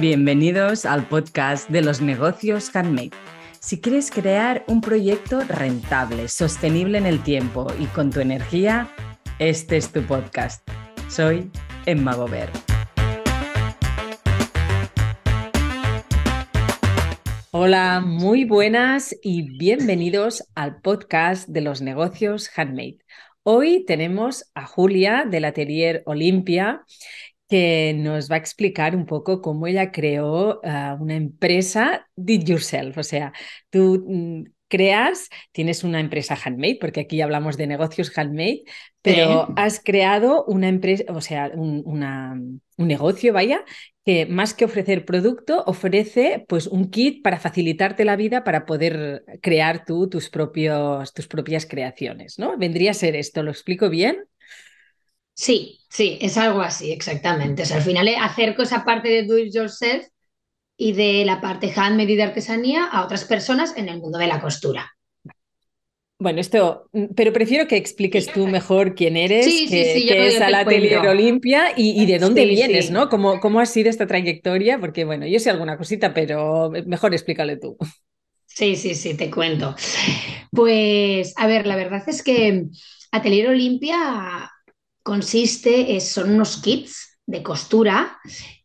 Bienvenidos al podcast de los negocios handmade. Si quieres crear un proyecto rentable, sostenible en el tiempo y con tu energía, este es tu podcast. Soy Emma Gober. Hola, muy buenas y bienvenidos al podcast de los negocios handmade. Hoy tenemos a Julia del Atelier Olimpia que nos va a explicar un poco cómo ella creó ah, una empresa did yourself, o sea, tú mm, creas, tienes una empresa handmade, porque aquí hablamos de negocios handmade, pero has creado una empresa, o sea, un, un negocio, vaya, que más que ofrecer producto, ofrece pues un kit para facilitarte la vida para poder crear tú tus, propios, tus propias creaciones, ¿no? Vendría a ser esto, ¿lo explico bien? Sí, sí, es algo así, exactamente. O sea, al final hacer cosa parte de do it yourself y de la parte handmade y de artesanía a otras personas en el mundo de la costura. Bueno, esto, pero prefiero que expliques tú mejor quién eres, sí, qué, sí, es al Atelier Olimpia y, de dónde vienes, ¿no? ¿Cómo, ¿Cómo ha sido esta trayectoria? Porque, bueno, yo sé alguna cosita, pero mejor explícale tú. Sí, sí, sí, te cuento. Pues, a ver, la verdad es que Atelier Olimpia consiste, son unos kits de costura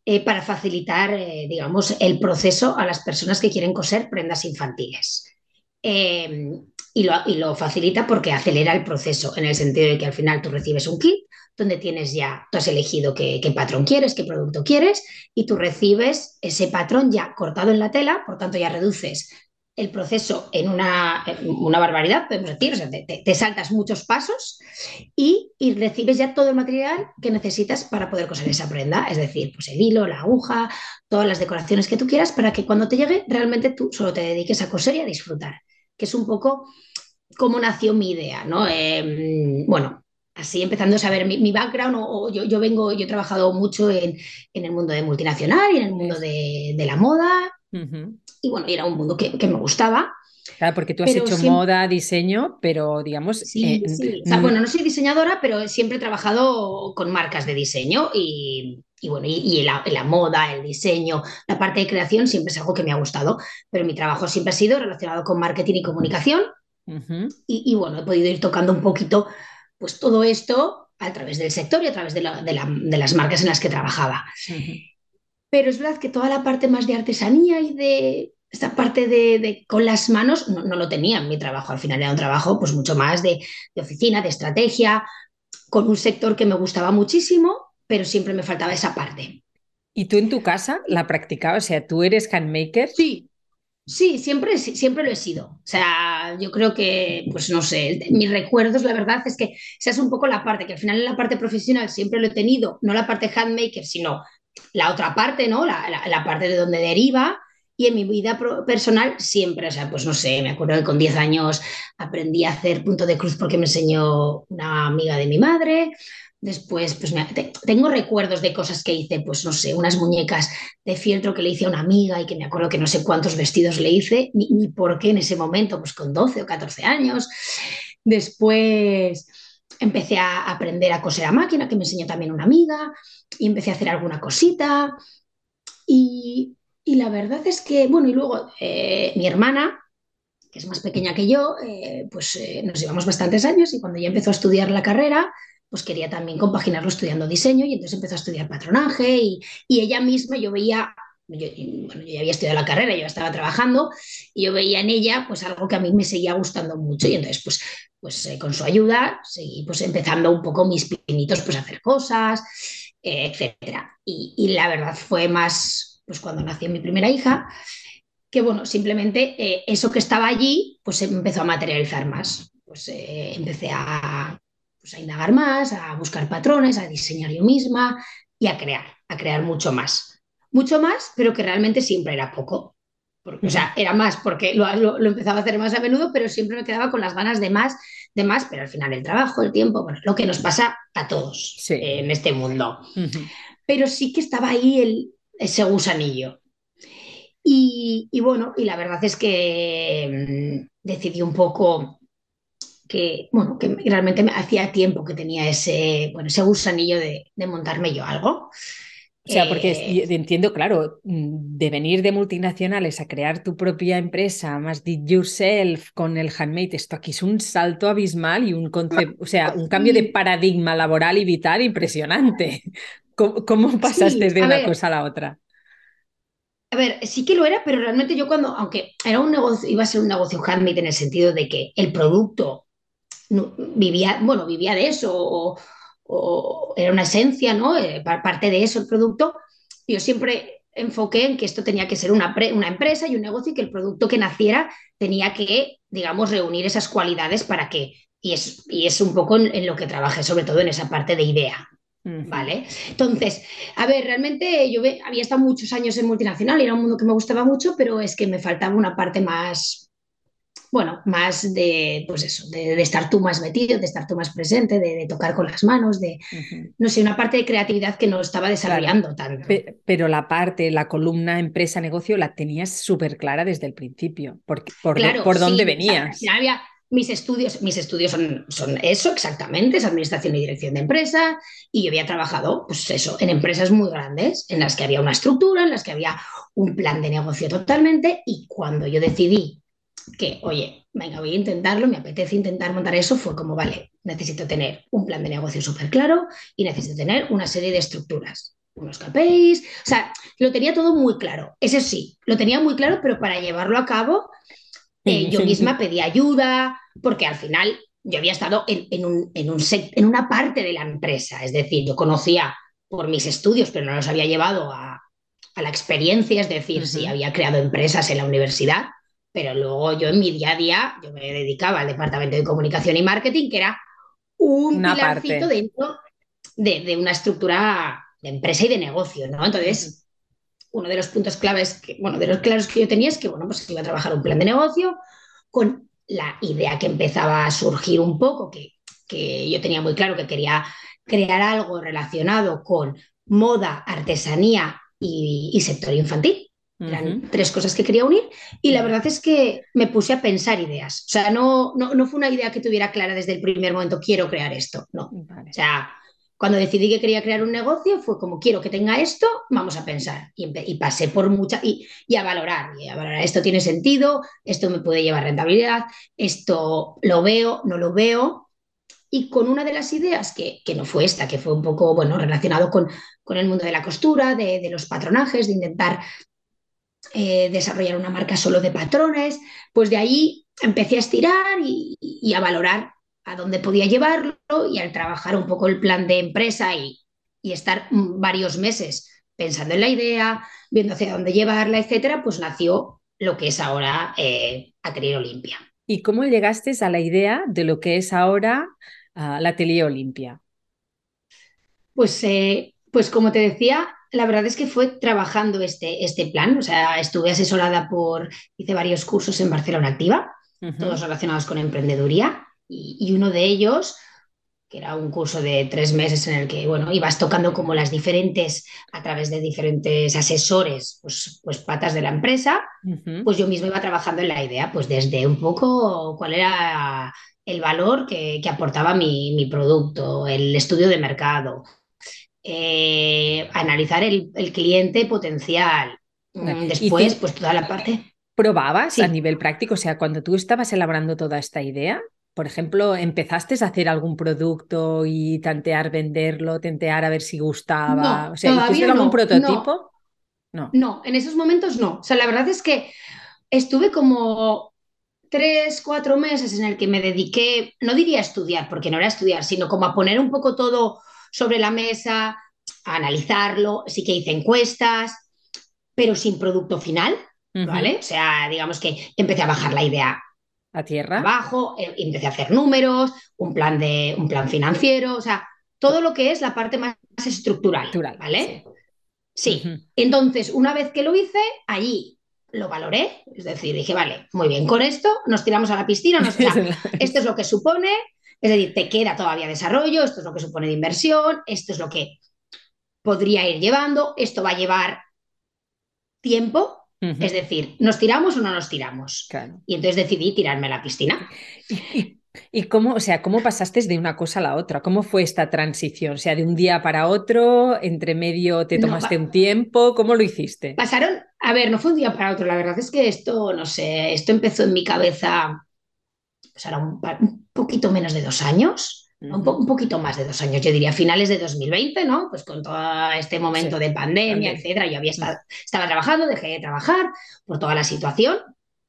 eh, para facilitar, eh, digamos, el proceso a las personas que quieren coser prendas infantiles. Em, y, lo, facilita porque acelera el proceso, en el sentido de que al final tú recibes un kit donde tienes ya, tú has elegido qué patrón quieres, qué producto quieres, y tú recibes ese patrón ya cortado en la tela, por tanto ya reduces el proceso en una, una barbaridad, podemos decir, sea, te, saltas muchos pasos y, recibes ya todo el material que necesitas para poder coser esa prenda, es decir, pues el hilo, la aguja, todas las decoraciones que tú quieras para que cuando te llegue realmente tú solo te dediques a coser y a disfrutar, que es un poco cómo nació mi idea, ¿no? Em, bueno, así empezando a saber mi, background, o, yo, yo, vengo, yo he trabajado mucho en, el mundo de multinacional y en el mundo de, la moda. Y bueno, era un mundo que, me gustaba. Claro, porque tú has hecho moda, diseño, pero digamos... Sí, eh, sí. bueno, no soy diseñadora, pero siempre he trabajado con marcas de diseño y, bueno, y, la, moda, el diseño, la parte de creación siempre es algo que me ha gustado, pero mi trabajo siempre ha sido relacionado con marketing y comunicación. y, bueno, he podido ir tocando un poquito pues todo esto a través del sector y a través de, las marcas en las que trabajaba. Pero es verdad que toda la parte más de artesanía y de esta parte de, con las manos no, lo tenía en mi trabajo. Al final era un trabajo pues mucho más de, oficina, de estrategia, con un sector que me gustaba muchísimo, pero siempre me faltaba esa parte. ¿Y tú en tu casa la practicabas? O sea, ¿tú eres handmaker? Sí, sí, siempre, siempre lo he sido. O sea, yo creo que, pues no sé, mis recuerdos, la verdad es que esa es un poco la parte, que al final en la parte profesional siempre lo he tenido, no la parte handmaker, sino la otra parte, ¿no? La, la parte de donde deriva, y en mi vida personal siempre, o sea, pues no sé, me acuerdo que con 10 años aprendí a hacer punto de cruz porque me enseñó una amiga de mi madre. Después, pues tengo recuerdos de cosas que hice, pues no sé, unas muñecas de fieltro que le hice a una amiga y que me acuerdo que no sé cuántos vestidos le hice, ni, ni por qué en ese momento, pues con 12 o 14 años. Después empecé a aprender a coser a máquina, que me enseñó también una amiga, y empecé a hacer alguna cosita. Y, y la verdad es que, bueno, y luego eh, mi hermana, que es más pequeña que yo, eh, pues eh, nos llevamos bastantes años y cuando ya empezó a estudiar la carrera, pues quería también compaginarlo estudiando diseño y entonces empezó a estudiar patronaje y, ella misma, yo veía, yo, bueno, yo ya había estudiado la carrera, yo estaba trabajando y yo veía en ella pues algo que a mí me seguía gustando mucho y entonces pues, pues con su ayuda seguí pues empezando un poco mis pinitos pues a hacer cosas, etcétera. Y, la verdad fue más pues cuando nació mi primera hija, que bueno, simplemente eh, eso que estaba allí, pues empezó a materializar más. Pues eh, empecé pues, a indagar más, a buscar patrones, a diseñar yo misma y a crear, a crear mucho más. Mucho más, pero que realmente siempre era poco. O sea, era más porque lo, lo, empezaba a hacer más a menudo, pero siempre me quedaba con las ganas de más, de más, pero al final el trabajo, el tiempo, bueno, lo que nos pasa a todos en este mundo. Pero sí que estaba ahí el, ese gusanillo. Y, bueno, y la verdad es que mm, decidí un poco que, bueno, que realmente me hacía tiempo que tenía ese, bueno, ese gusanillo de, montarme yo algo. O sea, porque eh, entiendo, claro, mm, de venir de multinacionales a crear tu propia empresa, más did yourself con el handmade, esto aquí es un salto abismal y un concepto, o sea, un cambio de paradigma laboral y vital impresionante. ¿Cómo, pasaste de una cosa a la otra? A ver, sí que lo era, pero realmente yo cuando, aunque era un negocio, iba a ser un negocio handmade en el sentido de que el producto vivía, bueno, vivía de eso, o, o era una esencia, ¿no? Eh, parte de eso el producto. Yo siempre enfoqué en que esto tenía que ser una, una empresa y un negocio y que el producto que naciera tenía que, digamos, reunir esas cualidades para que, y es, y es un poco en, lo que trabajé, sobre todo en esa parte de idea, ¿Vale? Entonces, a ver, realmente yo había estado muchos años en multinacional, era un mundo que me gustaba mucho, pero es que me faltaba una parte más, bueno, más de, pues eso, de, estar tú más metido, de estar tú más presente, de, tocar con las manos, de, no sé, una parte de creatividad que no estaba desarrollando tanto. Pero la parte, la columna empresa-negocio la tenías súper clara desde el principio, por, por, por dónde venías. había, mis estudios, mis estudios son, son, eso exactamente, es administración y dirección de empresa, y yo había trabajado, pues eso, en empresas muy grandes, en las que había una estructura, en las que había un plan de negocio totalmente, y cuando yo decidí que, oye, venga, voy a intentarlo, me apetece intentar montar eso, fue como, vale, necesito tener un plan de negocio súper claro y necesito tener una serie de estructuras, unos KPIs, o sea, lo tenía todo muy claro. Eso sí, lo tenía muy claro, pero para llevarlo a cabo, eh, yo misma pedí ayuda, porque al final yo había estado en, un, en, un en una parte de la empresa, es decir, yo conocía por mis estudios, pero no los había llevado a, a la experiencia, es decir, si había creado empresas en la universidad, pero luego yo en mi día a día, yo me dedicaba al departamento de comunicación y marketing, que era un pilarcito dentro de, una estructura de empresa y de negocio, ¿no? Entonces, uno de los puntos claves, que, bueno, de los claros que yo tenía es que, bueno, pues iba a trabajar un plan de negocio con la idea que empezaba a surgir un poco, que, que yo tenía muy claro que quería crear algo relacionado con moda, artesanía y sector infantil. Eran tres cosas que quería unir y la verdad es que me puse a pensar ideas. O sea, no, no, fue una idea que tuviera clara desde el primer momento, quiero crear esto. No. O sea, cuando decidí que quería crear un negocio fue como, quiero que tenga esto, vamos a pensar. Y, pasé por mucha, y, y, a valorar, y a valorar, esto tiene sentido, esto me puede llevar rentabilidad, esto lo veo, no lo veo. Y con una de las ideas, que, que no fue esta, que fue un poco, bueno, relacionado con, con el mundo de la costura, de, de los patronajes, de intentar eh, desarrollar una marca solo de patrones, pues de ahí empecé a estirar y, a valorar a dónde podía llevarlo y al trabajar un poco el plan de empresa y, estar varios meses pensando en la idea, viendo hacia dónde llevarla, etcétera, pues nació lo que es ahora eh, Atelier Olimpia. ¿Y cómo llegaste a la idea de lo que es ahora uh, la Atelier Olimpia? Pues, eh, pues como te decía, la verdad es que fue trabajando este, este plan, o sea, estuve asesorada por, hice varios cursos en Barcelona Activa, todos relacionados con emprendeduría, y, uno de ellos, que era un curso de tres meses en el que, bueno, ibas tocando como las diferentes, a través de diferentes asesores, pues, pues patas de la empresa, pues yo mismo iba trabajando en la idea, pues desde un poco cuál era el valor que, aportaba mi, mi producto, el estudio de mercado, eh, analizar el, cliente potencial. Mm, después, pues toda la parte. ¿Probabas a nivel práctico? O sea, cuando tú estabas elaborando toda esta idea, por ejemplo, ¿empezaste a hacer algún producto y tantear venderlo, tentear a ver si gustaba? o sea, ¿hiciste algún prototipo? No. no, en esos momentos no. O sea, la verdad es que estuve como tres, cuatro meses en el que me dediqué, no diría a estudiar, porque no era estudiar, sino como a poner un poco todo sobre la mesa, a analizarlo, sí que hice encuestas, pero sin producto final, ¿vale? O sea, digamos que empecé a bajar la idea a tierra. Abajo, eh, empecé a hacer números, un plan, de, un plan financiero, o sea, todo lo que es la parte más estructural, ¿vale? Sí. Entonces, una vez que lo hice, allí lo valoré, es decir, dije, vale, muy bien, con esto nos tiramos a la piscina, nos, esto es lo que supone, es decir, te queda todavía desarrollo, esto es lo que supone de inversión, esto es lo que podría ir llevando, esto va a llevar tiempo, es decir, ¿nos tiramos o no nos tiramos? Y entonces decidí tirarme a la piscina. ¿Y cómo, o sea, cómo pasaste de una cosa a la otra? ¿Cómo fue esta transición? O sea, de un día para otro, entre medio te tomaste un tiempo, ¿cómo lo hiciste? Pasaron, a ver, no fue un día para otro, la verdad es que esto, no sé, esto empezó en mi cabeza, pues ahora un, un poquito menos de dos años. Un, un, poquito más de dos años, yo diría finales de 2020, ¿no? Pues con todo este momento sí. de pandemia, etcétera. Yo había estado, estaba trabajando, dejé de trabajar por toda la situación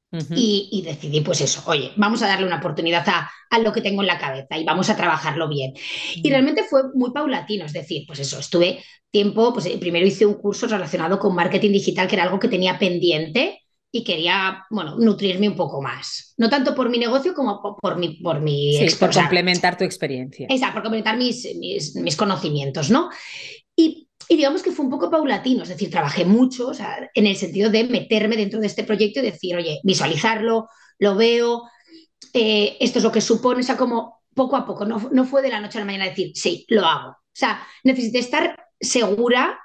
Uh -huh. y, y, decidí, pues eso, oye, vamos a darle una oportunidad a, a, lo que tengo en la cabeza y vamos a trabajarlo bien. Uh -huh. Y realmente fue muy paulatino, es decir, pues eso, estuve tiempo, pues primero hice un curso relacionado con marketing digital, que era algo que tenía pendiente y quería, bueno, nutrirme un poco más. No tanto por mi negocio como por, por mi... Por, mi sí, por complementar tu experiencia. Exacto, por complementar mis, mis, mis conocimientos, ¿no? Y y digamos que fue un poco paulatino, es decir, trabajé mucho o sea, en el sentido de meterme dentro de este proyecto y decir, oye, visualizarlo, lo veo, eh, esto es lo que supone, o sea, como poco a poco, no, no fue de la noche a la mañana decir, sí, lo hago. O sea, necesité estar segura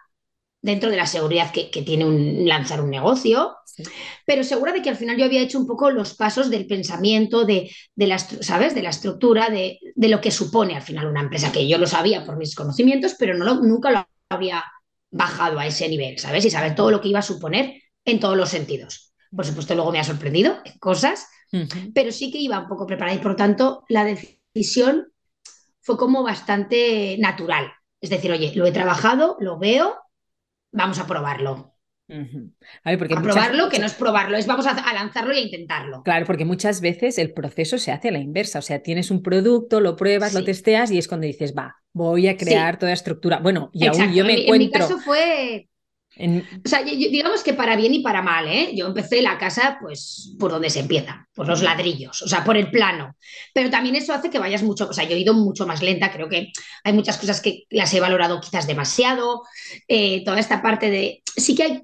dentro de la seguridad que, que tiene un, lanzar un negocio, sí. pero segura de que al final yo había hecho un poco los pasos del pensamiento, de, de la, ¿sabes? De la estructura, de, de, lo que supone al final una empresa, que yo lo sabía por mis conocimientos, pero no lo, nunca lo había bajado a ese nivel, ¿sabes? Y saber todo lo que iba a suponer en todos los sentidos. Por supuesto, luego me ha sorprendido en cosas, uh -huh. pero sí que iba un poco preparada y por tanto la decisión fue como bastante natural. Es decir, oye, lo he trabajado, lo veo, vamos a probarlo. Uh -huh. a, ver, porque a muchas... probarlo, que no es probarlo, es vamos a, a, lanzarlo y a intentarlo. Claro, porque muchas veces el proceso se hace a la inversa. O sea, tienes un producto, lo pruebas, sí. lo testeas y es cuando dices, va, voy a crear sí. toda estructura. Bueno, y Exacto. aún yo me en, encuentro. En mi caso fue. En... O sea, digamos que para bien y para mal, ¿eh? Yo empecé la casa, pues, por donde se empieza, por los ladrillos, o sea, por el plano. Pero también eso hace que vayas mucho, o sea, yo he ido mucho más lenta, creo que hay muchas cosas que las he valorado quizás demasiado, eh, toda esta parte de... Sí que hay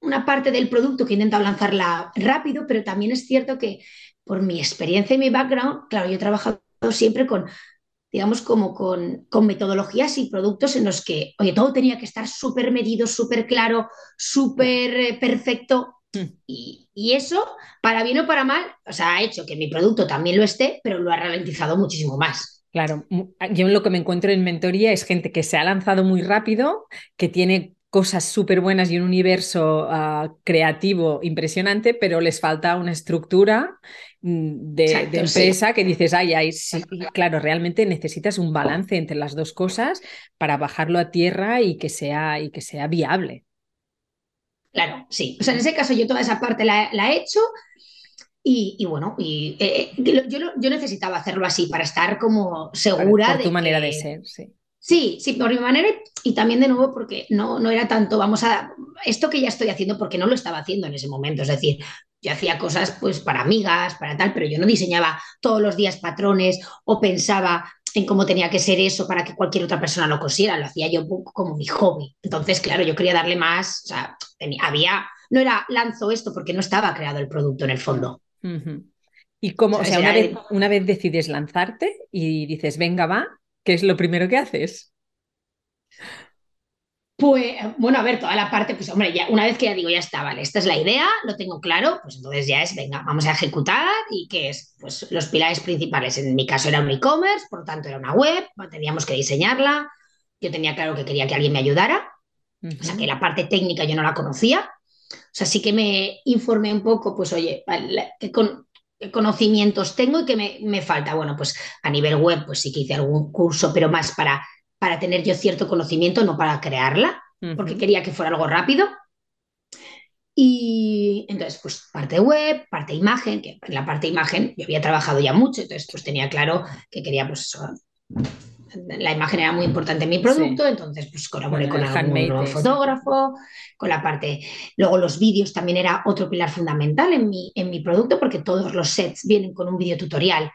una parte del producto que he intentado lanzarla rápido, pero también es cierto que por mi experiencia y mi background, claro, yo he trabajado siempre con digamos, como con, con, metodologías y productos en los que, oye, todo tenía que estar súper medido, súper claro, súper eh, perfecto. Mm. Y, y, eso, para bien o para mal, o sea, ha hecho que mi producto también lo esté, pero lo ha ralentizado muchísimo más. Claro, yo lo que me encuentro en mentoría es gente que se ha lanzado muy rápido, que tiene cosas súper buenas y un universo uh, creativo impresionante, pero les falta una estructura de, Exacto, de empresa sí. que dices, ay, ay, sí, claro, realmente necesitas un balance entre las dos cosas para bajarlo a tierra y que sea, y que sea viable. Claro, sí. O sea, en ese caso yo toda esa parte la, la he hecho y, y, bueno, y, eh, yo, yo, necesitaba hacerlo así para estar como segura por, por tu de manera que... de ser, sí. Sí, sí, por mi manera y también de nuevo porque no, no era tanto, vamos a, esto que ya estoy haciendo porque no lo estaba haciendo en ese momento, es decir, yo hacía cosas pues para amigas, para tal, pero yo no diseñaba todos los días patrones o pensaba en cómo tenía que ser eso para que cualquier otra persona lo cosiera, lo hacía yo como mi hobby. Entonces, claro, yo quería darle más, o sea, tenía, había, no era lanzo esto porque no estaba creado el producto en el fondo. Uh -huh. Y como, o sea, una vez, una vez decides lanzarte y dices, venga, va, ¿Qué es lo primero que haces? Pues, bueno, a ver, toda la parte, pues hombre, ya una vez que ya digo, ya está, vale, esta es la idea, lo tengo claro, pues entonces ya es, venga, vamos a ejecutar y qué es, pues los pilares principales, en mi caso era un e-commerce, por tanto era una web, teníamos que diseñarla, yo tenía claro que quería que alguien me ayudara, uh -huh. o sea que la parte técnica yo no la conocía, o sea, sí que me informé un poco, pues oye, que con, qué conocimientos tengo y qué me, me, falta. Bueno, pues a nivel web, pues sí que hice algún curso, pero más para, para tener yo cierto conocimiento, no para crearla, uh -huh. porque quería que fuera algo rápido. Y entonces, pues parte web, parte imagen, que en la parte imagen yo había trabajado ya mucho, entonces pues tenía claro que quería pues la imagen era muy importante en mi producto, sí. entonces pues colaboré con algún nuevo fotógrafo, con la parte, luego los vídeos también era otro pilar fundamental en mi, en mi producto porque todos los sets vienen con un video tutorial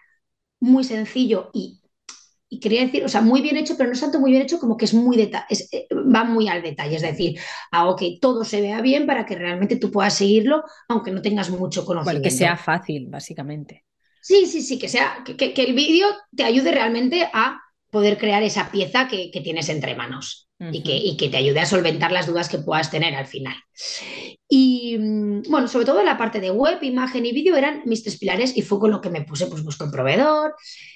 muy sencillo y, y quería decir, o sea, muy bien hecho, pero no es tanto muy bien hecho como que es muy es, eh, va muy al detalle, es decir, hago que todo se vea bien para que realmente tú puedas seguirlo aunque no tengas mucho conocimiento. Bueno, que sea fácil, básicamente. Sí, sí, sí, que sea, que, que, que el vídeo te ayude realmente a poder crear esa pieza que, que tienes entre manos uh -huh. y, que, y, que, te ayude a solventar las dudas que puedas tener al final. Y mm, bueno, sobre todo la parte de web, imagen y vídeo eran mis tres pilares y fue con lo que me puse, pues busco un proveedor,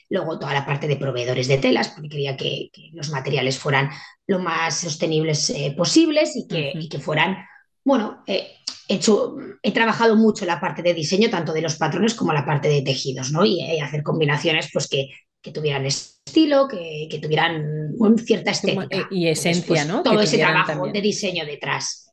luego toda la parte de proveedores de telas, porque quería que, los materiales fueran lo más sostenibles eh, posibles y que, y que, fueran, bueno, eh, hecho, he trabajado mucho la parte de diseño, tanto de los patrones como la parte de tejidos, ¿no? Y, eh, hacer combinaciones, pues que, que tuvieran estilo, que, que tuvieran cierta estética. Y esencia, pues, ¿no? Todo ese trabajo de diseño detrás.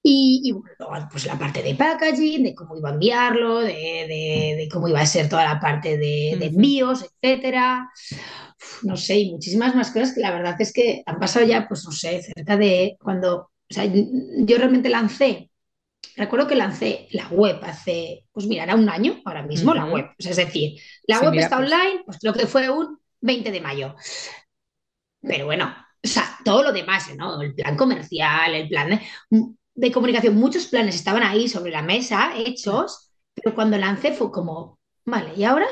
Y, bueno, pues la parte de packaging, de cómo iba a enviarlo, de, cómo iba a ser toda la parte de, envíos, etcétera. no sé, y muchísimas más cosas que la verdad es que han pasado ya, pues no sé, cerca de cuando, o sea, yo realmente lancé, recuerdo que lancé la web hace, pues mira, era un año ahora mismo la web, es decir, la web está pues online, pues creo que fue un 20 de mayo. Pero bueno, o sea, todo lo demás, ¿no? El plan comercial, el plan de, de comunicación, muchos planes estaban ahí sobre la mesa, hechos, pero cuando lancé fue como, vale, ¿y ahora?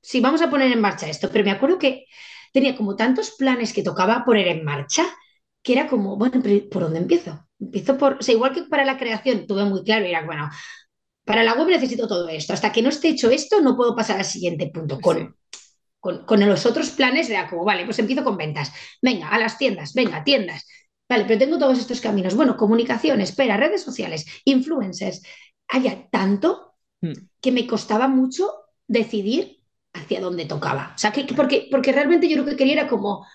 Sí, vamos a poner en marcha esto, pero me acuerdo que tenía como tantos planes que tocaba poner en marcha, que era como, bueno, ¿por dónde empiezo? Empiezo por, o sea, igual que para la creación, tuve muy claro, era, bueno, para la web necesito todo esto, hasta que no esté hecho esto, no puedo pasar al siguiente punto. Con, con, con los otros planes era como, vale, pues empiezo con ventas, venga, a las tiendas, venga, tiendas, Vale, pero tengo todos estos caminos. Bueno, comunicación, espera, redes sociales, influencers. Había tanto hmm. que me costaba mucho decidir hacia dónde tocaba. O sea, que, porque, porque realmente yo lo que quería era como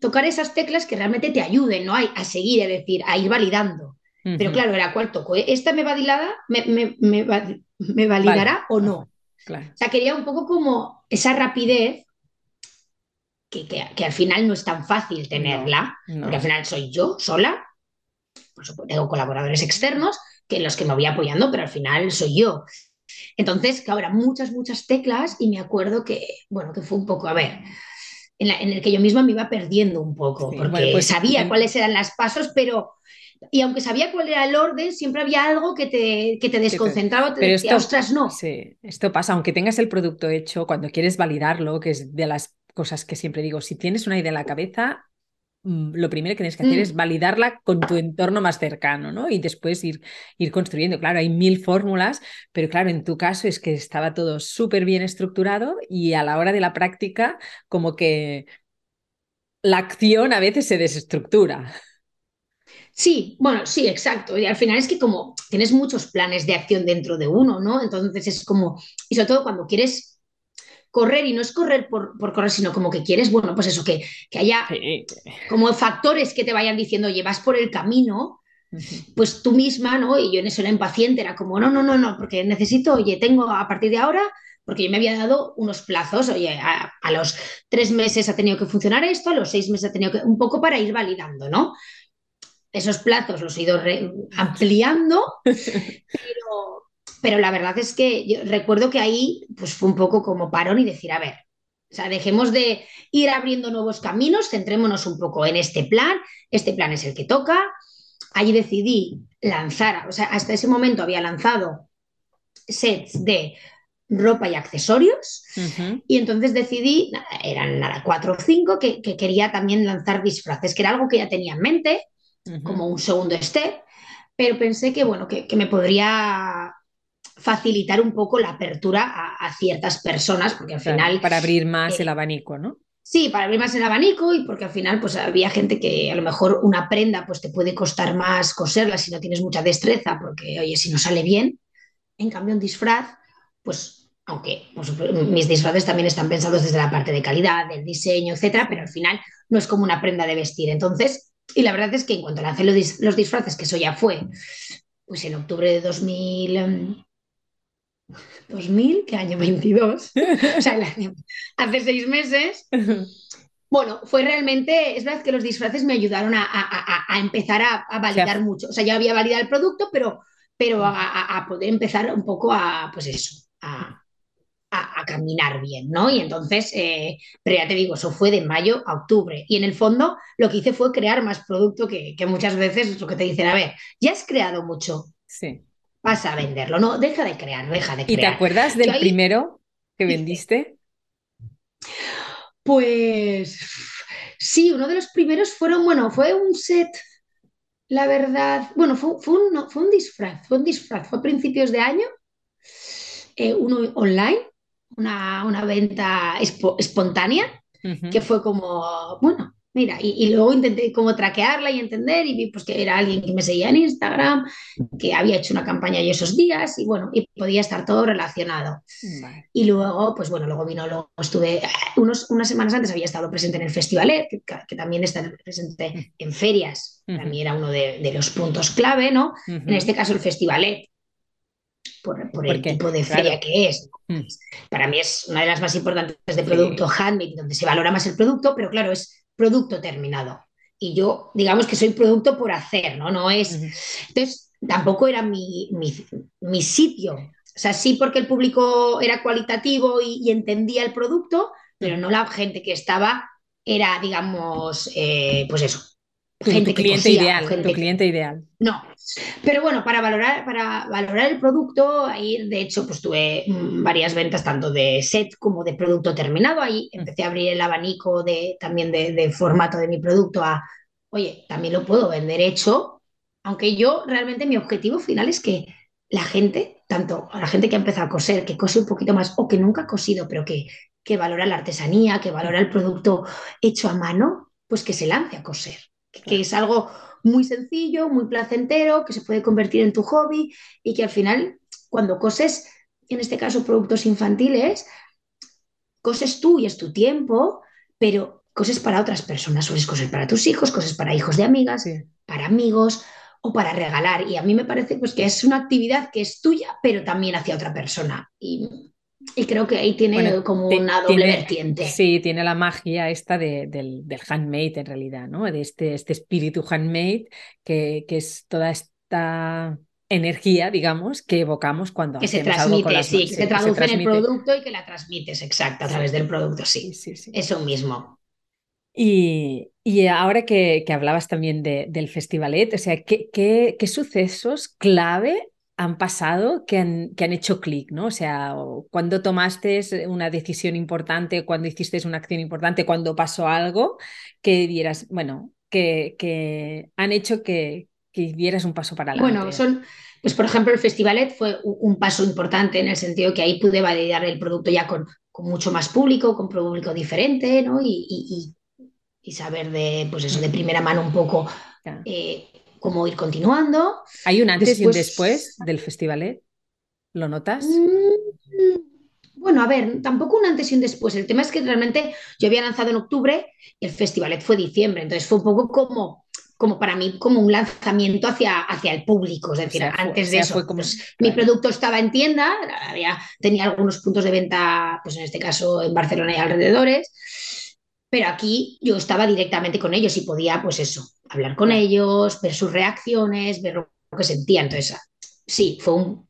tocar esas teclas que realmente te ayuden ¿no? a, a seguir, es decir, a ir validando. Pero claro, era cuál toco. ¿Esta me validada, me, me, me, validará o no? O sea, quería un poco como esa rapidez que, al final no es tan fácil tenerla, porque al final soy yo sola, por supuesto, tengo colaboradores externos que los que me voy apoyando, pero al final soy yo. Entonces, que ahora muchas, muchas teclas y me acuerdo que, bueno, que fue un poco, a ver, en, el que yo misma me iba perdiendo un poco, porque pues, sabía cuáles eran los pasos, pero y aunque sabía cuál era el orden, siempre había algo que te, que te desconcentraba, te, decía, ostras, no. Sí, esto pasa, aunque tengas el producto hecho, cuando quieres validarlo, que es de las cosas que siempre digo, si tienes una idea en la cabeza, mm, lo primero que tienes que hacer es mm. validarla con tu entorno más cercano, ¿no? Y después ir, ir construyendo. Claro, hay mil fórmulas, pero claro, en tu caso es que estaba todo súper bien estructurado y a la hora de la práctica, como que la acción a veces se desestructura. Sí, bueno, sí, exacto. Y al final es que como tienes muchos planes de acción dentro de uno, ¿no? Entonces es como, y sobre todo cuando quieres correr y no es correr por, correr, sino como que quieres, bueno, pues eso, que, que haya como factores que te vayan diciendo, oye, vas por el camino, pues tú misma, ¿no? Y yo en eso era impaciente, era como, no, no, no, no, porque necesito, oye, tengo a partir de ahora, porque yo me había dado unos plazos, oye, a, los tres meses ha tenido que funcionar esto, a los seis meses ha tenido que, un poco para ir validando, ¿no? Esos plazos los he ido ampliando, pero, pero la verdad es que yo recuerdo que ahí pues fue un poco como parón y decir, a ver, o sea, dejemos de ir abriendo nuevos caminos, centrémonos un poco en este plan, este plan es el que toca. Ahí decidí lanzar, o sea, hasta ese momento había lanzado sets de ropa y accesorios y entonces decidí, eran nada, cuatro o cinco, que, quería también lanzar disfraces, que era algo que ya tenía en mente, como un segundo step, pero pensé que, bueno, que, que me podría facilitar un poco la apertura a, ciertas personas, porque al final... Para abrir más eh, el abanico, ¿no? Sí, para abrir más el abanico y porque al final pues había gente que a lo mejor una prenda pues te puede costar más coserla si no tienes mucha destreza, porque oye, si no sale bien, en cambio un disfraz, pues aunque mis disfraces también están pensados desde la parte de calidad, del diseño, etcétera, pero al final no es como una prenda de vestir. Entonces, y la verdad es que en cuanto lancé los disfraces, que eso ya fue pues en octubre de 2000, 2000, ¿qué año? 22. o sea, hace seis meses. Bueno, fue realmente, es verdad que los disfraces me ayudaron a, empezar a, validar mucho. O sea, ya había validado el producto, pero, pero a, poder empezar un poco a, pues eso, a, caminar bien, ¿no? Y entonces, eh, pero ya te digo, eso fue de mayo a octubre. Y en el fondo lo que hice fue crear más producto que, que muchas veces es lo que te dicen, a ver, ya has creado mucho. Sí vas a venderlo. No, deja de crear, deja de crear. ¿Y te acuerdas del primero que vendiste? Pues sí, uno de los primeros fueron, bueno, fue un set, la verdad, bueno, fue, fue, un, fue un disfraz, fue un disfraz, fue a principios de año, eh, uno online, una, una venta espontánea, que fue como, bueno, Mira, y, luego intenté como traquearla y entender y vi pues que era alguien que me seguía en Instagram, que había hecho una campaña y esos días y bueno, y podía estar todo relacionado. Y luego, pues bueno, luego vino, luego estuve, unos, unas semanas antes había estado presente en el Festivalet, que, también está presente en ferias, mí era uno de, los puntos clave, ¿no? En este caso el Festivalet, por, por el tipo de feria que es. Mm. Para mí es una de las más importantes de producto handmade, donde se valora más el producto, pero claro, es producto terminado. Y yo, digamos que soy producto por hacer, ¿no? No es. Entonces, tampoco era mi, mi, sitio. O sea, sí porque el público era cualitativo y, entendía el producto, pero no la gente que estaba era, digamos, eh, pues eso, gente tu cliente ideal, tu cliente ideal. No, pero bueno, para valorar, para valorar el producto, ahí de hecho pues tuve mm, varias ventas tanto de set como de producto terminado. Ahí mm. empecé a abrir el abanico de, también de, formato de mi producto a, oye, también lo puedo vender hecho, aunque yo realmente mi objetivo final es que la gente, tanto la gente que ha empezado a coser, que cose un poquito más o que nunca ha cosido, pero que, que valora la artesanía, que valora el producto hecho a mano, pues que se lance a coser que es algo muy sencillo, muy placentero, que se puede convertir en tu hobby y que al final, cuando coses, en este caso productos infantiles, coses tú y es tu tiempo, pero coses para otras personas, sueles coser para tus hijos, coses para hijos de amigas, para amigos o para regalar. Y a mí me parece pues, que es una actividad que es tuya, pero también hacia otra persona. Y y creo que ahí tiene como una doble vertiente. Sí, tiene la magia esta del, del, handmade en realidad, ¿no? De este, este espíritu handmade que, que es toda esta energía, digamos, que evocamos cuando que se transmite, sí, que se traduce en el producto y que la transmites, exacto, a través del producto, sí, sí, sí. Eso mismo. Y, y ahora que, que, hablabas también de, del festivalet, o sea, ¿qué, qué, qué sucesos clave han pasado que han, que han hecho clic, ¿no? O sea, cuando tomaste una decisión importante, cuando hiciste una acción importante, cuando pasó algo que dieras, bueno, que, que han hecho que, que dieras un paso para adelante. Bueno, son, pues por ejemplo, el Festivalet fue un paso importante en el sentido que ahí pude validar el producto ya con, con mucho más público, con público diferente, ¿no? Y, y, y, saber de, pues eso, de primera mano un poco eh, cómo ir continuando. ¿Hay un antes y un después del festivalet? ¿Lo notas? Mm, bueno, a ver, tampoco un antes y un después. El tema es que realmente yo había lanzado en octubre y el festivalet fue diciembre, entonces fue un poco como, como para mí, como un lanzamiento hacia, hacia el público. Es decir, antes de eso, pues, mi producto estaba en tienda, había, tenía algunos puntos de venta, pues en este caso en Barcelona y alrededores pero aquí yo estaba directamente con ellos y podía, pues eso, hablar con ellos, ver sus reacciones, ver lo que sentían. Entonces, sí, fue un,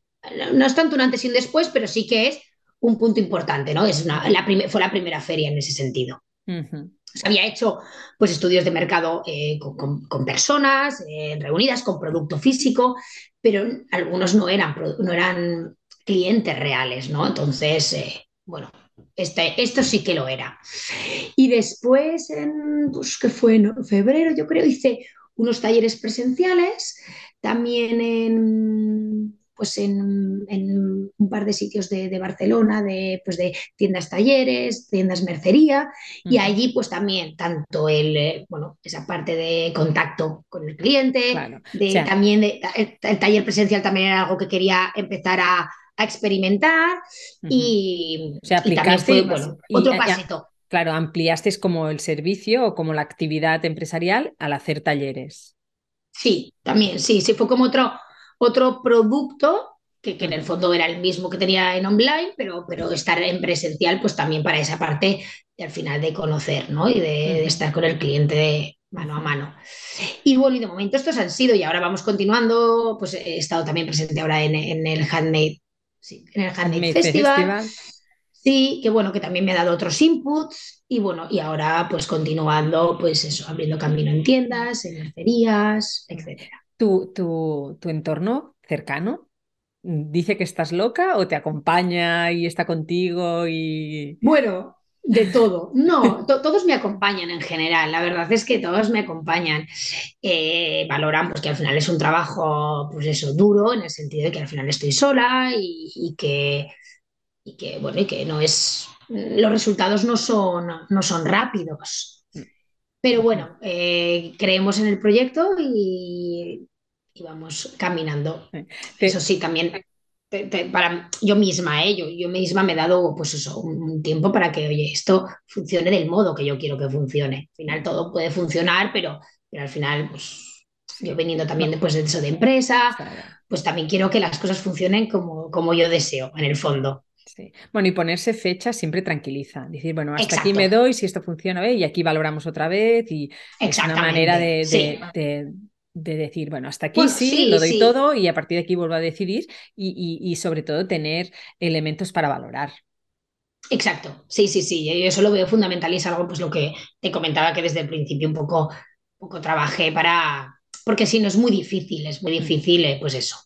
no es tanto un antes y un después, pero sí que es un punto importante, ¿no? Es una, la fue la primera feria en ese sentido. Se había hecho pues, estudios de mercado eh, con, personas eh, reunidas, con producto físico, pero algunos no eran, no eran clientes reales, ¿no? Entonces, eh, bueno, este, esto sí que lo era. Y después, en, pues, que fue en febrero, yo creo, hice unos talleres presenciales, también en, pues en, un par de sitios de, Barcelona, de, pues de tiendas talleres, tiendas mercería, y allí pues también tanto el, eh, bueno, esa parte de contacto con el cliente, de, también el, taller presencial también era algo que quería empezar a, a experimentar y, o sea, aplicaste, otro pasito. Claro, ampliaste como el servicio o como la actividad empresarial al hacer talleres. Sí, también, sí, sí, fue como otro, otro producto que, en el fondo era el mismo que tenía en online, pero, pero estar en presencial, pues también para esa parte de, al final de conocer, ¿no? Y de, estar con el cliente de mano a mano. Y bueno, y de momento estos han sido, y ahora vamos continuando, pues he estado también presente ahora en, en el Handmade sí, en el Handmade Festival. Sí, que bueno, que también me ha dado otros inputs y bueno, y ahora pues continuando, pues eso, abriendo camino en tiendas, en mercerías, etcétera. ¿Tu, tu, tu entorno cercano dice que estás loca o te acompaña y está contigo y... Bueno, De todo. No, todos me acompañan en general. La verdad es que todos me acompañan. Eh, valoran pues, que al final es un trabajo, pues eso, duro, en el sentido de que al final estoy sola y, que, y que, bueno, y que no es. Los resultados no son, no son rápidos. Pero bueno, eh, creemos en el proyecto y, y vamos caminando. Eso sí, también para yo misma, ¿eh? yo, misma me he dado pues eso, un, tiempo para que, oye, esto funcione del modo que yo quiero que funcione. Al final todo puede funcionar, pero, pero al final, pues yo veniendo también después de eso de empresa, pues también quiero que las cosas funcionen como, como yo deseo, en el fondo. Sí. Bueno, y ponerse fecha siempre tranquiliza. Decir, bueno, hasta aquí me doy, si esto funciona, y aquí valoramos otra vez. Y es una manera de, de decir, bueno, hasta aquí sí, lo doy todo y a partir de aquí vuelvo a decidir y, sobre todo tener elementos para valorar. Exacto, sí, sí, sí, yo eso lo veo fundamental y es algo pues lo que te comentaba que desde el principio un poco, poco trabajé para, porque si no es muy difícil, es muy mm. difícil, eh, pues eso,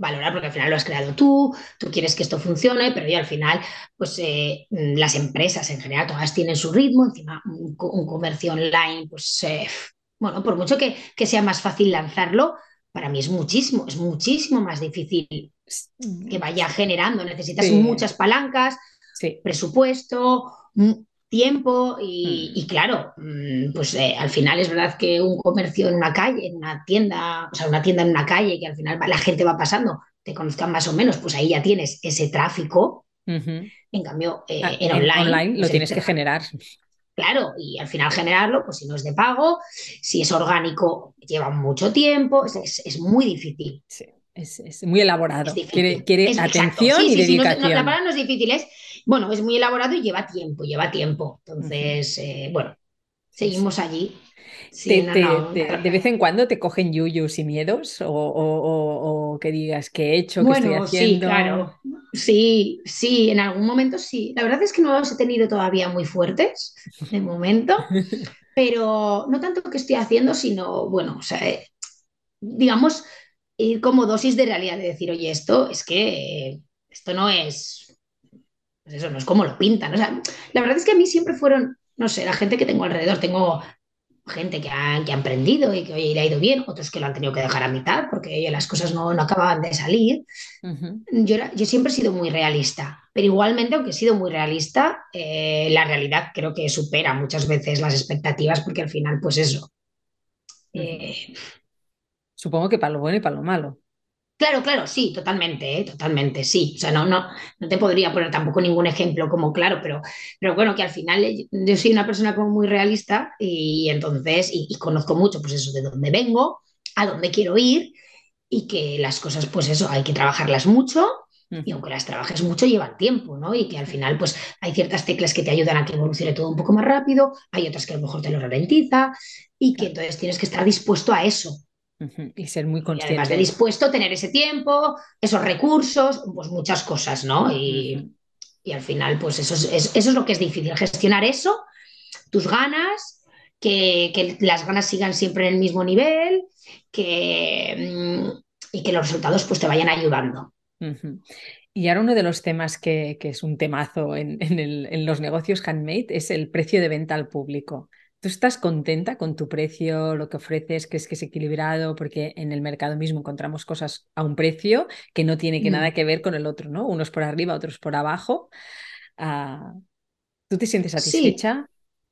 valorar, porque al final lo has creado tú, tú quieres que esto funcione, pero ya al final, pues eh, las empresas en general todas tienen su ritmo, encima un, comercio online, pues eh, bueno, por mucho que, sea más fácil lanzarlo, para mí es muchísimo, es muchísimo más difícil que vaya generando. Necesitas muchas palancas, presupuesto, tiempo y, claro, mm, pues eh, al final es verdad que un comercio en una calle, en una tienda, o sea, una tienda en una calle que al final la gente va pasando, te conozcan más o menos, pues ahí ya tienes ese tráfico. En cambio, eh, ah, en, online, lo tienes que generar. Claro, y al final generarlo, pues si no es de pago, si es orgánico, lleva mucho tiempo, es, muy difícil. Sí, es, muy elaborado. Quiere, atención y dedicación. la palabra no es difícil, es, bueno, es muy elaborado y lleva tiempo, lleva tiempo. Entonces, eh, bueno, seguimos allí de vez en cuando te cogen yuyus y miedos o, que digas qué he hecho, qué estoy haciendo. Sí, claro. Sí, sí, en algún momento sí. La verdad es que no los he tenido todavía muy fuertes de momento, pero no tanto que estoy haciendo, sino, bueno, o sea, eh, digamos, ir como dosis de realidad, de decir, oye, esto es que esto no es, pues eso, no es como lo pintan. O sea, la verdad es que a mí siempre fueron, no sé, la gente que tengo alrededor, tengo gente que ha, que ha emprendido y que hoy le ha ido bien, otros que lo han tenido que dejar a mitad porque las cosas no, no acababan de salir. yo, yo, siempre he sido muy realista, pero igualmente, aunque he sido muy realista, eh, la realidad creo que supera muchas veces las expectativas porque al final, pues eso. Eh, Supongo que para lo bueno y para lo malo. Claro, claro, sí, totalmente, ¿eh? totalmente, sí. O sea, no, no, no te podría poner tampoco ningún ejemplo como claro, pero, pero bueno, que al final eh, yo soy una persona como muy realista y entonces, y, conozco mucho, pues eso, de dónde vengo, a dónde quiero ir y que las cosas, pues eso, hay que trabajarlas mucho y aunque las trabajes mucho llevan tiempo, ¿no? Y que al final, pues hay ciertas teclas que te ayudan a que evolucione todo un poco más rápido, hay otras que a lo mejor te lo ralentiza y que entonces tienes que estar dispuesto a eso. Y ser muy consciente. Y además de dispuesto a tener ese tiempo, esos recursos, pues muchas cosas, ¿no? Y, al final, pues eso es, eso es lo que es difícil, gestionar eso, tus ganas, que, las ganas sigan siempre en el mismo nivel, que, mm, y que los resultados pues te vayan ayudando. Y ahora uno de los temas que, es un temazo en, en, los negocios handmade es el precio de venta al público. ¿Tú estás contenta con tu precio, lo que ofreces? ¿Crees que es equilibrado? Porque en el mercado mismo encontramos cosas a un precio que no tiene que nada mm. que ver con el otro, ¿no? Unos por arriba, otros por abajo. Ah, ¿Tú te sientes satisfecha?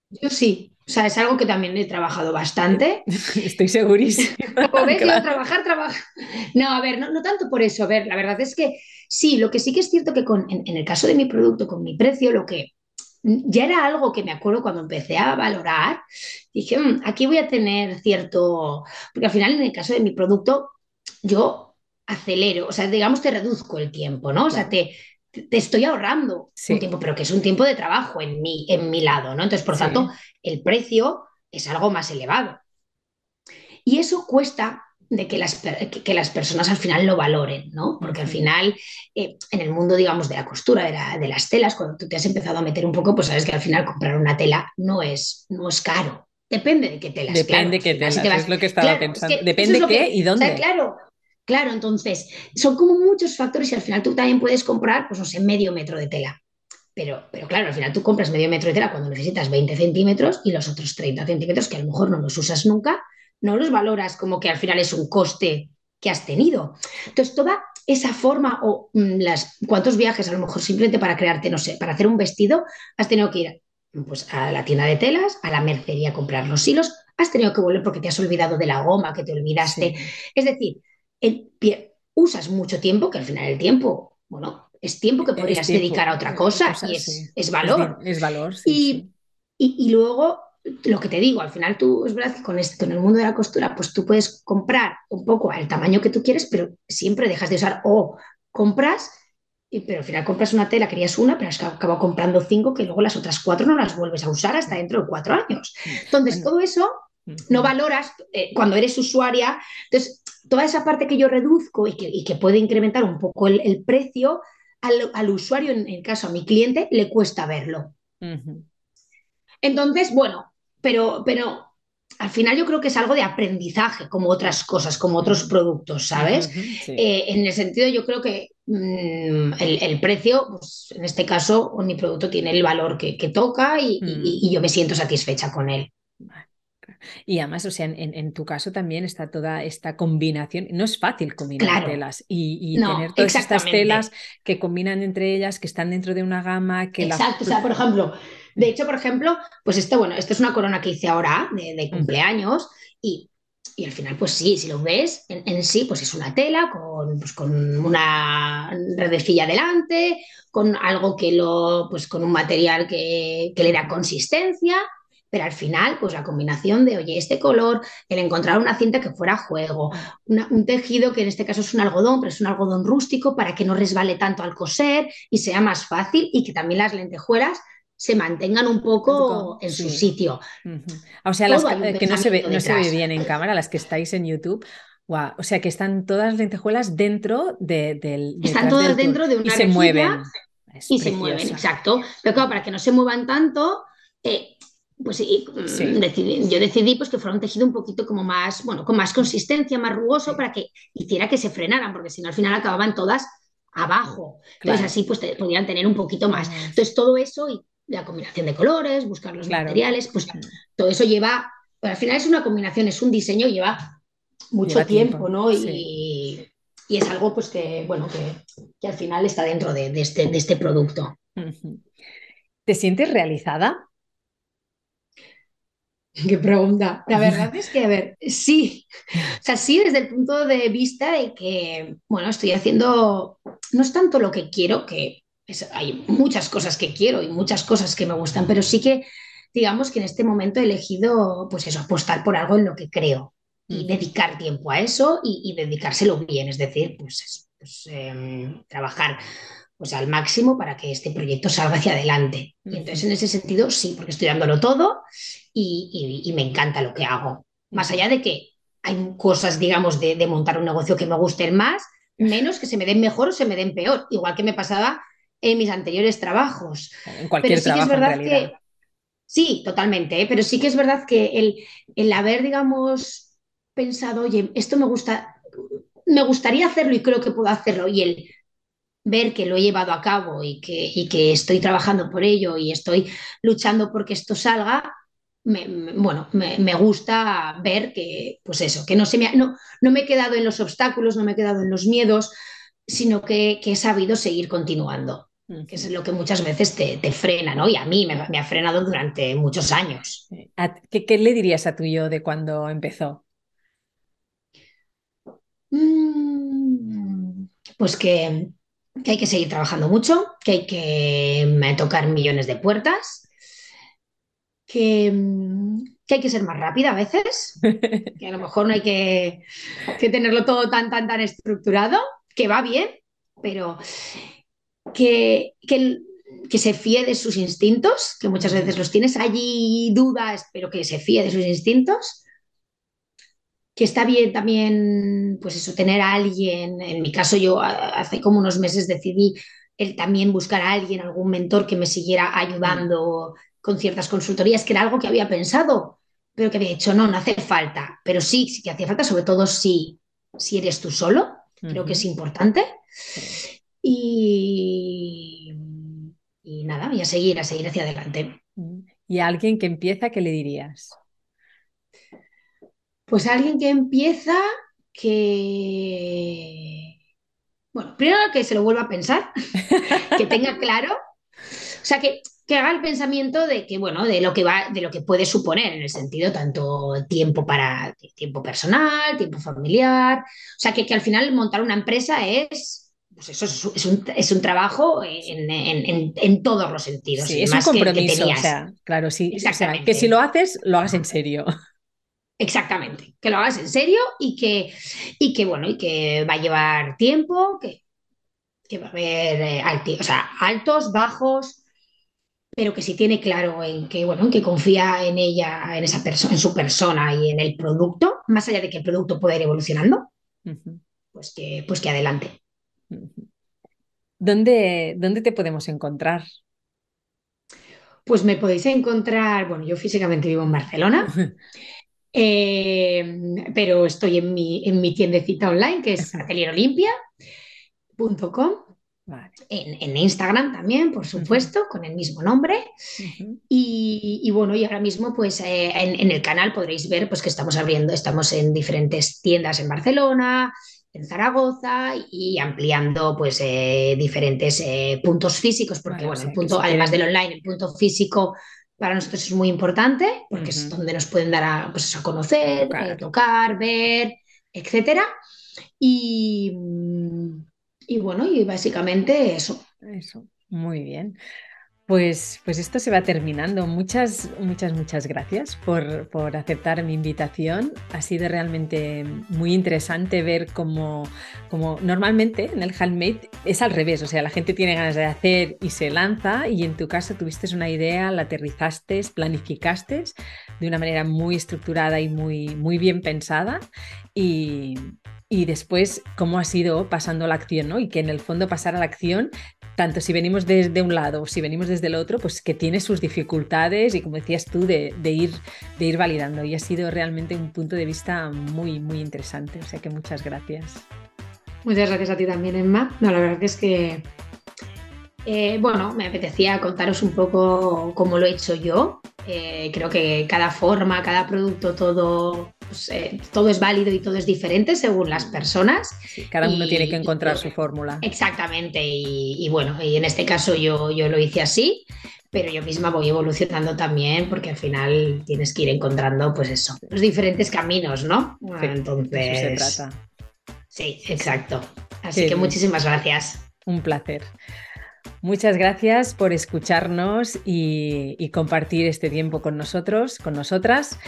Yo sí. O sea, es algo que también he trabajado bastante. Estoy segurísima. Como ves, yo trabajar, trabajar. No, a ver, no, tanto por eso. A ver, la verdad es que sí, lo que sí que es cierto que con, en el caso de mi producto, con mi precio, lo que ya era algo que me acuerdo cuando empecé a valorar, dije, mm, aquí voy a tener cierto, porque al final en el caso de mi producto, yo acelero, o sea, digamos, te reduzco el tiempo, ¿no? O sea, te, te estoy ahorrando un tiempo, pero que es un tiempo de trabajo en mi, en mi lado, ¿no? Entonces, por tanto, el precio es algo más elevado. Y eso cuesta de que las, que, las personas al final lo valoren, ¿no? Porque al final, eh, en el mundo, digamos, de la costura, de, de, las telas, cuando tú te has empezado a meter un poco, pues sabes que al final comprar una tela no es, no es caro. Depende de qué telas. Depende de qué telas, es lo que estaba pensando. Depende qué y dónde. claro, claro, entonces, son como muchos factores y al final tú también puedes comprar, pues no sé, medio metro de tela Pero, pero claro, al final tú compras medio metro de tela cuando necesitas 20 centímetros y los otros 30 centímetros que a lo mejor no los usas nunca, no los valoras como que al final es un coste que has tenido. Entonces, toda esa forma o mm, las cuántos viajes a lo mejor simplemente para crearte, no sé, para hacer un vestido, has tenido que ir pues, a la tienda de telas, a la mercería a comprar los hilos, has tenido que volver porque te has olvidado de la goma, que te olvidaste. Es decir, el, usas mucho tiempo, que al final el tiempo, bueno, es tiempo que podrías dedicar a otra cosa y es, valor. Es, valor, y, y, luego lo que te digo, al final tú, es verdad que con, esto, en el mundo de la costura, pues tú puedes comprar un poco al tamaño que tú quieres, pero siempre dejas de usar o compras, pero al final compras una tela, querías una, pero has acabado comprando cinco que luego las otras cuatro no las vuelves a usar hasta dentro de cuatro años. Mm. Entonces, todo eso no valoras eh, cuando eres usuaria. Entonces, toda esa parte que yo reduzco y que, y que puede incrementar un poco el, precio, al, al, usuario, en el caso a mi cliente, le cuesta verlo. Entonces, bueno, pero, pero al final yo creo que es algo de aprendizaje, como otras cosas, como otros productos, ¿sabes? Eh, en el sentido, yo creo que mm, el, precio, pues en este caso, mi producto tiene el valor que, toca y, y, yo me siento satisfecha con él. Y además, o sea, en, tu caso también está toda esta combinación. No es fácil combinar telas y, tener todas estas telas que combinan entre ellas, que están dentro de una gama. Que Exacto, o sea, por ejemplo, de hecho, por ejemplo, pues esto, bueno, esto es una corona que hice ahora de, cumpleaños y y al final, pues sí, si lo ves en, sí, pues es una tela con, pues con una redecilla delante, con algo que lo, pues con un material que, que, le da consistencia pero al final, pues la combinación de, oye, este color, el encontrar una cinta que fuera a juego, un tejido que en este caso es un algodón, pero es un algodón rústico para que no resbale tanto al coser y sea más fácil y que también las lentejuelas se mantengan un poco en su sitio. O sea, las que, no, se ve, no se ve bien en cámara, las que estáis en YouTube, O sea, que están todas las lentejuelas dentro de, del. Están todas dentro de una y se mueven. y se mueven, exacto. Pero claro, para que no se muevan tanto, eh, pues mm, decidí, yo decidí pues, que fuera un tejido un poquito como más, bueno, con más consistencia, más rugoso, para que hiciera que se frenaran, porque si no al final acababan todas abajo. Entonces así pues podían tener un poquito más. Entonces todo eso y la combinación de colores, buscar los materiales, pues todo eso lleva, al final es una combinación, es un diseño, lleva mucho tiempo, ¿no? Y, y, es algo pues que, bueno, que, que al final está dentro de, de, este, de este producto. ¿Te sientes realizada? Qué pregunta. La verdad es que, a ver, sí. O sea, sí desde el punto de vista de que, bueno, estoy haciendo, no es tanto lo que quiero, que hay muchas cosas que quiero y muchas cosas que me gustan, pero sí que, digamos que en este momento he elegido, pues eso, apostar por algo en lo que creo y dedicar tiempo a eso y, dedicárselo bien, es decir, pues, pues em, trabajar pues al máximo para que este proyecto salga hacia adelante. Y entonces en ese sentido sí, porque estoy dándolo todo y, me encanta lo que hago. Más allá de que hay cosas, digamos, de, montar un negocio que me gusten más, menos que se me den mejor o se me den peor, igual que me pasaba en mis anteriores trabajos. En cualquier trabajo, es verdad que sí, totalmente, ¿eh? pero sí que es verdad que el, el haber, digamos, pensado, oye, esto me gusta, me gustaría hacerlo y creo que puedo hacerlo, y el ver que lo he llevado a cabo y que, y que estoy trabajando por ello y estoy luchando porque esto salga, bueno, me, gusta ver que, pues eso, que no, se me no, no, me he quedado en los obstáculos, no me he quedado en los miedos, sino que, he sabido seguir continuando, que es lo que muchas veces te, frena, ¿no? Y a mí me, ha frenado durante muchos años. ¿Qué, ¿Qué, le dirías a tu yo de cuando empezó? Mm, pues que, que hay que seguir trabajando mucho, que hay que tocar millones de puertas, que, que, hay que ser más rápida a veces, que a lo mejor no hay que, que, tenerlo todo tan, tan, tan estructurado, que va bien, pero que, que, que se fíe de sus instintos, que muchas veces los tienes allí dudas, pero que se fíe de sus instintos que está bien también, pues eso, tener a alguien. En mi caso, yo hace como unos meses decidí el también buscar a alguien, algún mentor que me siguiera ayudando con ciertas consultorías, que era algo que había pensado, pero que había dicho, no, no hace falta. Pero sí, sí que hacía falta, sobre todo si, si eres tú solo, creo que es importante. Y, y nada, y a seguir, a seguir hacia adelante. ¿Y a alguien que empieza, qué le dirías? Pues a alguien que empieza, que... Bueno, primero que se lo vuelva a pensar, que tenga claro, o sea, que, que haga el pensamiento de que, bueno, de lo que va, de lo que puede suponer en el sentido tanto tiempo para tiempo personal, tiempo familiar, o sea, que, que al final montar una empresa es pues eso es, un, es un, trabajo en, en, en, todos los sentidos. Sí, es un compromiso, o sea, claro, sí. O sea, que si lo haces, lo hagas en serio. Exactamente, que lo hagas en serio y que, y que bueno, y que va a llevar tiempo, que, que va a haber eh, o sea, altos, bajos, pero que si tiene claro en que, bueno, en que confía en ella, en esa persona, en su persona y en el producto, más allá de que el producto pueda ir evolucionando, pues, que, pues que adelante. ¿Dónde, ¿Dónde te podemos encontrar? Pues me podéis encontrar, bueno, yo físicamente vivo en Barcelona, eh, pero estoy en mi, en mi tiendecita online que es atelierolimpia.com. En, Instagram también, por supuesto, con el mismo nombre. y, bueno, y ahora mismo, pues eh, en, en, el canal podréis ver pues, que estamos abriendo, estamos en diferentes tiendas en Barcelona, en Zaragoza y ampliando pues eh, diferentes eh, puntos físicos, porque bueno, el punto, además del online, el punto físico para nosotros es muy importante, porque es donde nos pueden dar a, pues, a conocer, eh, tocar, ver, etcétera. Y, y bueno, y básicamente eso. Eso, muy bien. Pues, pues esto se va terminando. Muchas, muchas, muchas gracias por, por, aceptar mi invitación. Ha sido realmente muy interesante ver cómo, cómo, normalmente en el handmade es al revés, o sea, la gente tiene ganas de hacer y se lanza y en tu caso tuviste una idea, la aterrizaste, planificaste de una manera muy estructurada y muy, muy bien pensada y, y después cómo ha sido pasando la acción, ¿no? Y que en el fondo pasar a la acción tanto si venimos desde un lado o si venimos desde el otro, pues que tiene sus dificultades y como decías tú, de, ir, validando. Y ha sido realmente un punto de vista muy, muy interesante. O sea que muchas gracias. Muchas gracias a ti también, Emma. No, la verdad es que, eh, bueno, me apetecía contaros un poco cómo lo he hecho yo. Eh, creo que cada forma, cada producto, todo pues, eh, todo es válido y todo es diferente según las personas. cada uno tiene que encontrar su fórmula. Exactamente, y, bueno, y en este caso yo, yo lo hice así, pero yo misma voy evolucionando también porque al final tienes que ir encontrando, pues eso, los diferentes caminos, ¿no? Entonces. se trata. Sí, exacto. Así que muchísimas gracias. Un placer. Muchas gracias por escucharnos y, compartir este tiempo con nosotros, con nosotras.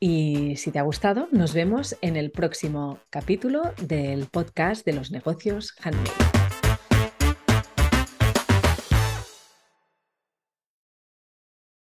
Y si te ha gustado, nos vemos en el próximo capítulo del podcast de los negocios handmade.